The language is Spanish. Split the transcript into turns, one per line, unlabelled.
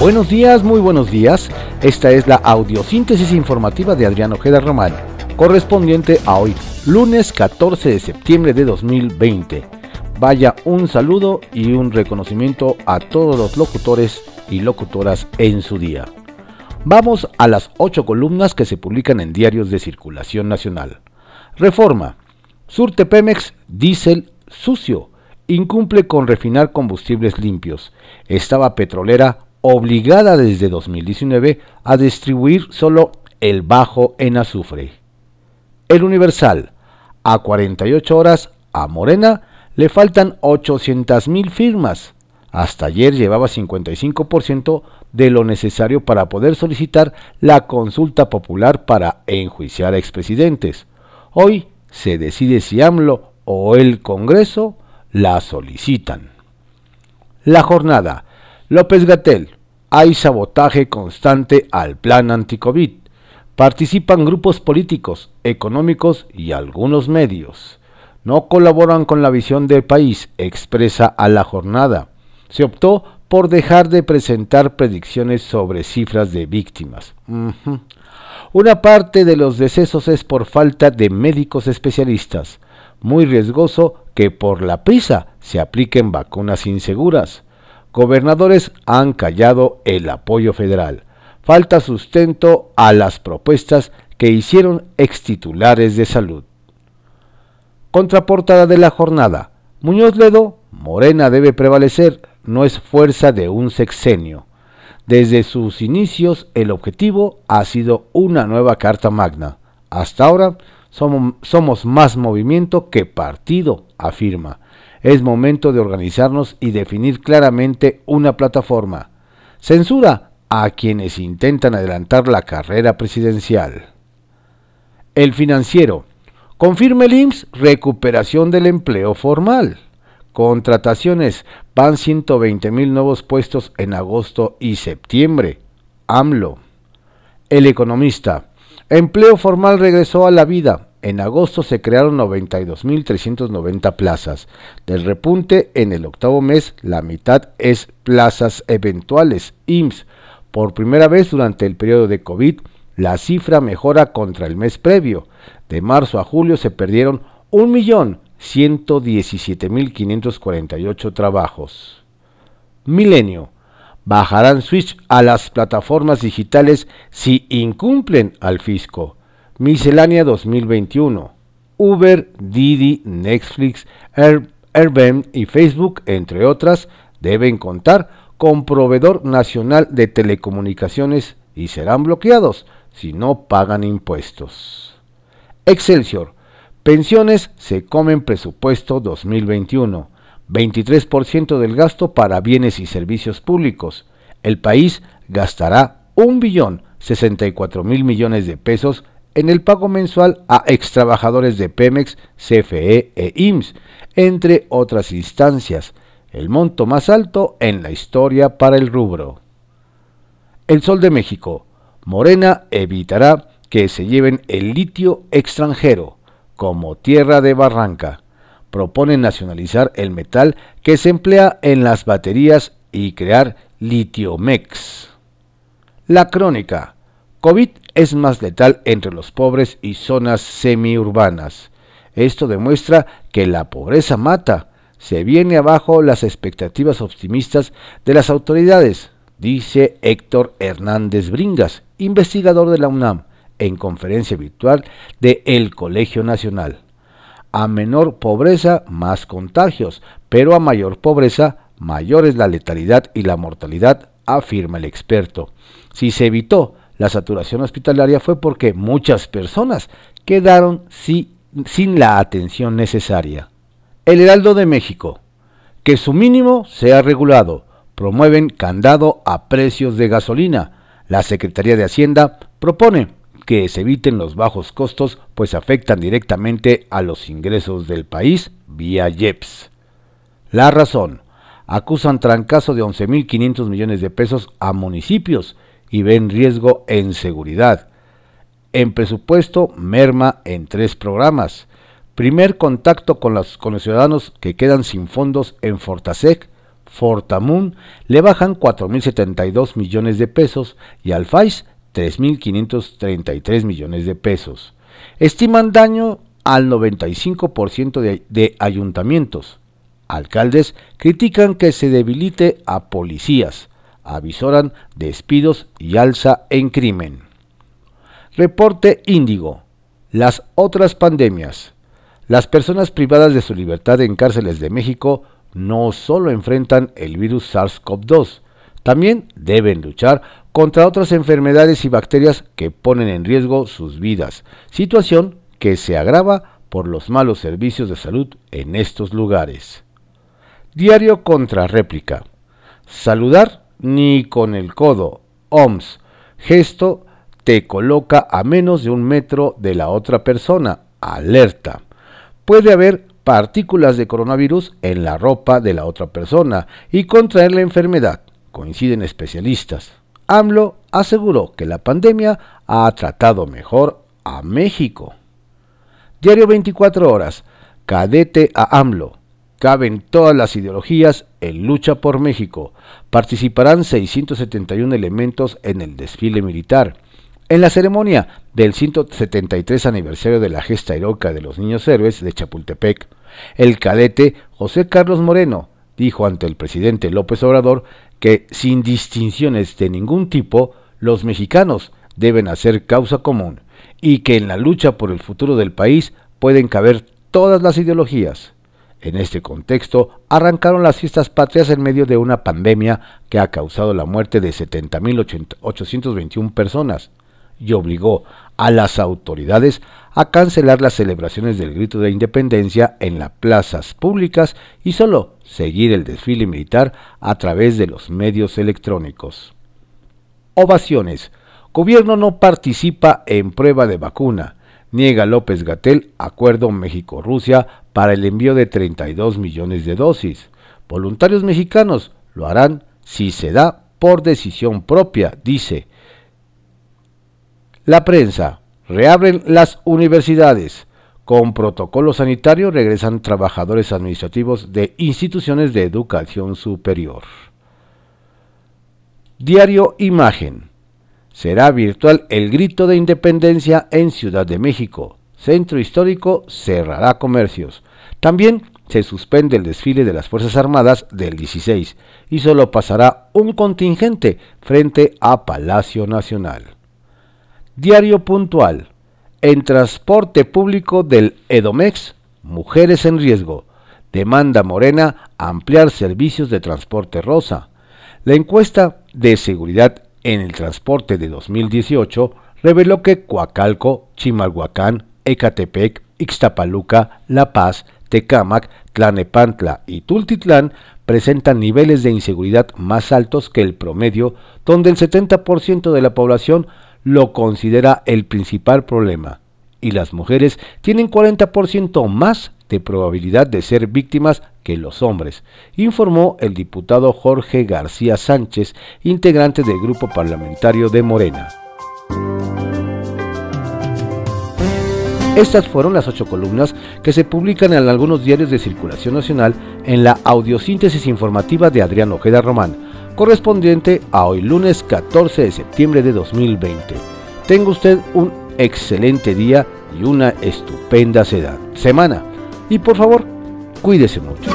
Buenos días, muy buenos días. Esta es la audiosíntesis informativa de Adrián Ojeda Román, correspondiente a hoy, lunes 14 de septiembre de 2020. Vaya un saludo y un reconocimiento a todos los locutores y locutoras en su día. Vamos a las ocho columnas que se publican en diarios de circulación nacional. Reforma. Surte Pemex, diésel sucio. Incumple con refinar combustibles limpios. Estaba petrolera obligada desde 2019 a distribuir solo el bajo en azufre. El Universal. A 48 horas a Morena le faltan 800 mil firmas. Hasta ayer llevaba 55% de lo necesario para poder solicitar la consulta popular para enjuiciar a expresidentes. Hoy se decide si AMLO o el Congreso la solicitan. La jornada. López Gatel. Hay sabotaje constante al plan anticovid. Participan grupos políticos, económicos y algunos medios. No colaboran con la visión del país, expresa a la jornada se optó por dejar de presentar predicciones sobre cifras de víctimas. Una parte de los decesos es por falta de médicos especialistas. Muy riesgoso que por la prisa se apliquen vacunas inseguras. Gobernadores han callado el apoyo federal. Falta sustento a las propuestas que hicieron extitulares de salud. Contraportada de la jornada. Muñoz Ledo, Morena debe prevalecer, no es fuerza de un sexenio. Desde sus inicios el objetivo ha sido una nueva Carta Magna. Hasta ahora somos, más movimiento que partido, afirma. Es momento de organizarnos y definir claramente una plataforma. Censura a quienes intentan adelantar la carrera presidencial. El financiero. Confirma el IMSS recuperación del empleo formal. Contrataciones. Van 120 mil nuevos puestos en agosto y septiembre. AMLO. El economista. Empleo formal regresó a la vida. En agosto se crearon 92.390 plazas. Del repunte en el octavo mes, la mitad es plazas eventuales. IMSS. Por primera vez durante el periodo de COVID, la cifra mejora contra el mes previo. De marzo a julio se perdieron un millón 117.548 trabajos. Milenio. Bajarán Switch a las plataformas digitales si incumplen al fisco. Miscelánea 2021. Uber, Didi, Netflix, Airbnb y Facebook, entre otras, deben contar con proveedor nacional de telecomunicaciones y serán bloqueados si no pagan impuestos. Excelsior Pensiones se comen presupuesto 2021. 23% del gasto para bienes y servicios públicos. El país gastará un billón 64 mil millones de pesos en el pago mensual a extrabajadores de Pemex, CFE e IMSS, entre otras instancias, el monto más alto en la historia para el rubro. El Sol de México. Morena evitará que se lleven el litio extranjero como tierra de barranca. Propone nacionalizar el metal que se emplea en las baterías y crear litiomex. La crónica. COVID es más letal entre los pobres y zonas semiurbanas. Esto demuestra que la pobreza mata. Se viene abajo las expectativas optimistas de las autoridades, dice Héctor Hernández Bringas, investigador de la UNAM en conferencia virtual de El Colegio Nacional. A menor pobreza, más contagios, pero a mayor pobreza, mayor es la letalidad y la mortalidad, afirma el experto. Si se evitó la saturación hospitalaria fue porque muchas personas quedaron sin la atención necesaria. El Heraldo de México. Que su mínimo sea regulado. Promueven candado a precios de gasolina. La Secretaría de Hacienda propone que se eviten los bajos costos, pues afectan directamente a los ingresos del país vía IEPS. La razón, acusan trancazo de 11.500 millones de pesos a municipios y ven riesgo en seguridad. En presupuesto, merma en tres programas. Primer contacto con los, ciudadanos que quedan sin fondos en Fortasec, Fortamun le bajan 4.072 millones de pesos y al FAIS 3.533 millones de pesos. Estiman daño al 95% de, de ayuntamientos. Alcaldes critican que se debilite a policías, avisoran despidos y alza en crimen. Reporte Índigo. Las otras pandemias. Las personas privadas de su libertad en cárceles de México no solo enfrentan el virus SARS-CoV-2, también deben luchar contra otras enfermedades y bacterias que ponen en riesgo sus vidas, situación que se agrava por los malos servicios de salud en estos lugares. Diario contra réplica. Saludar ni con el codo. OMS. Gesto te coloca a menos de un metro de la otra persona. Alerta. Puede haber partículas de coronavirus en la ropa de la otra persona y contraer la enfermedad, coinciden especialistas. AMLO aseguró que la pandemia ha tratado mejor a México. Diario 24 horas. Cadete a AMLO. Caben todas las ideologías en lucha por México. Participarán 671 elementos en el desfile militar. En la ceremonia del 173 aniversario de la gesta heroica de los niños héroes de Chapultepec, el cadete José Carlos Moreno dijo ante el presidente López Obrador que sin distinciones de ningún tipo, los mexicanos deben hacer causa común y que en la lucha por el futuro del país pueden caber todas las ideologías. En este contexto, arrancaron las fiestas patrias en medio de una pandemia que ha causado la muerte de 70.821 personas, y obligó a las autoridades a cancelar las celebraciones del grito de independencia en las plazas públicas y solo seguir el desfile militar a través de los medios electrónicos. Ovaciones. Gobierno no participa en prueba de vacuna. Niega López Gatel acuerdo México-Rusia para el envío de 32 millones de dosis. Voluntarios mexicanos lo harán si se da por decisión propia, dice. La prensa. Reabren las universidades. Con protocolo sanitario regresan trabajadores administrativos de instituciones de educación superior. Diario Imagen. Será virtual el grito de independencia en Ciudad de México. Centro Histórico cerrará comercios. También se suspende el desfile de las Fuerzas Armadas del 16 y solo pasará un contingente frente a Palacio Nacional. Diario puntual. En transporte público del Edomex, mujeres en riesgo. Demanda Morena ampliar servicios de transporte rosa. La encuesta de seguridad en el transporte de 2018 reveló que Coacalco, Chimalhuacán, Ecatepec, Ixtapaluca, La Paz, Tecámac, Tlanepantla y Tultitlán presentan niveles de inseguridad más altos que el promedio, donde el 70% de la población lo considera el principal problema y las mujeres tienen 40% más de probabilidad de ser víctimas que los hombres, informó el diputado Jorge García Sánchez, integrante del grupo parlamentario de Morena. Estas fueron las ocho columnas que se publican en algunos diarios de circulación nacional en la audiosíntesis informativa de Adrián Ojeda Román correspondiente a hoy lunes 14 de septiembre de 2020. Tenga usted un excelente día y una estupenda semana. Y por favor, cuídese mucho.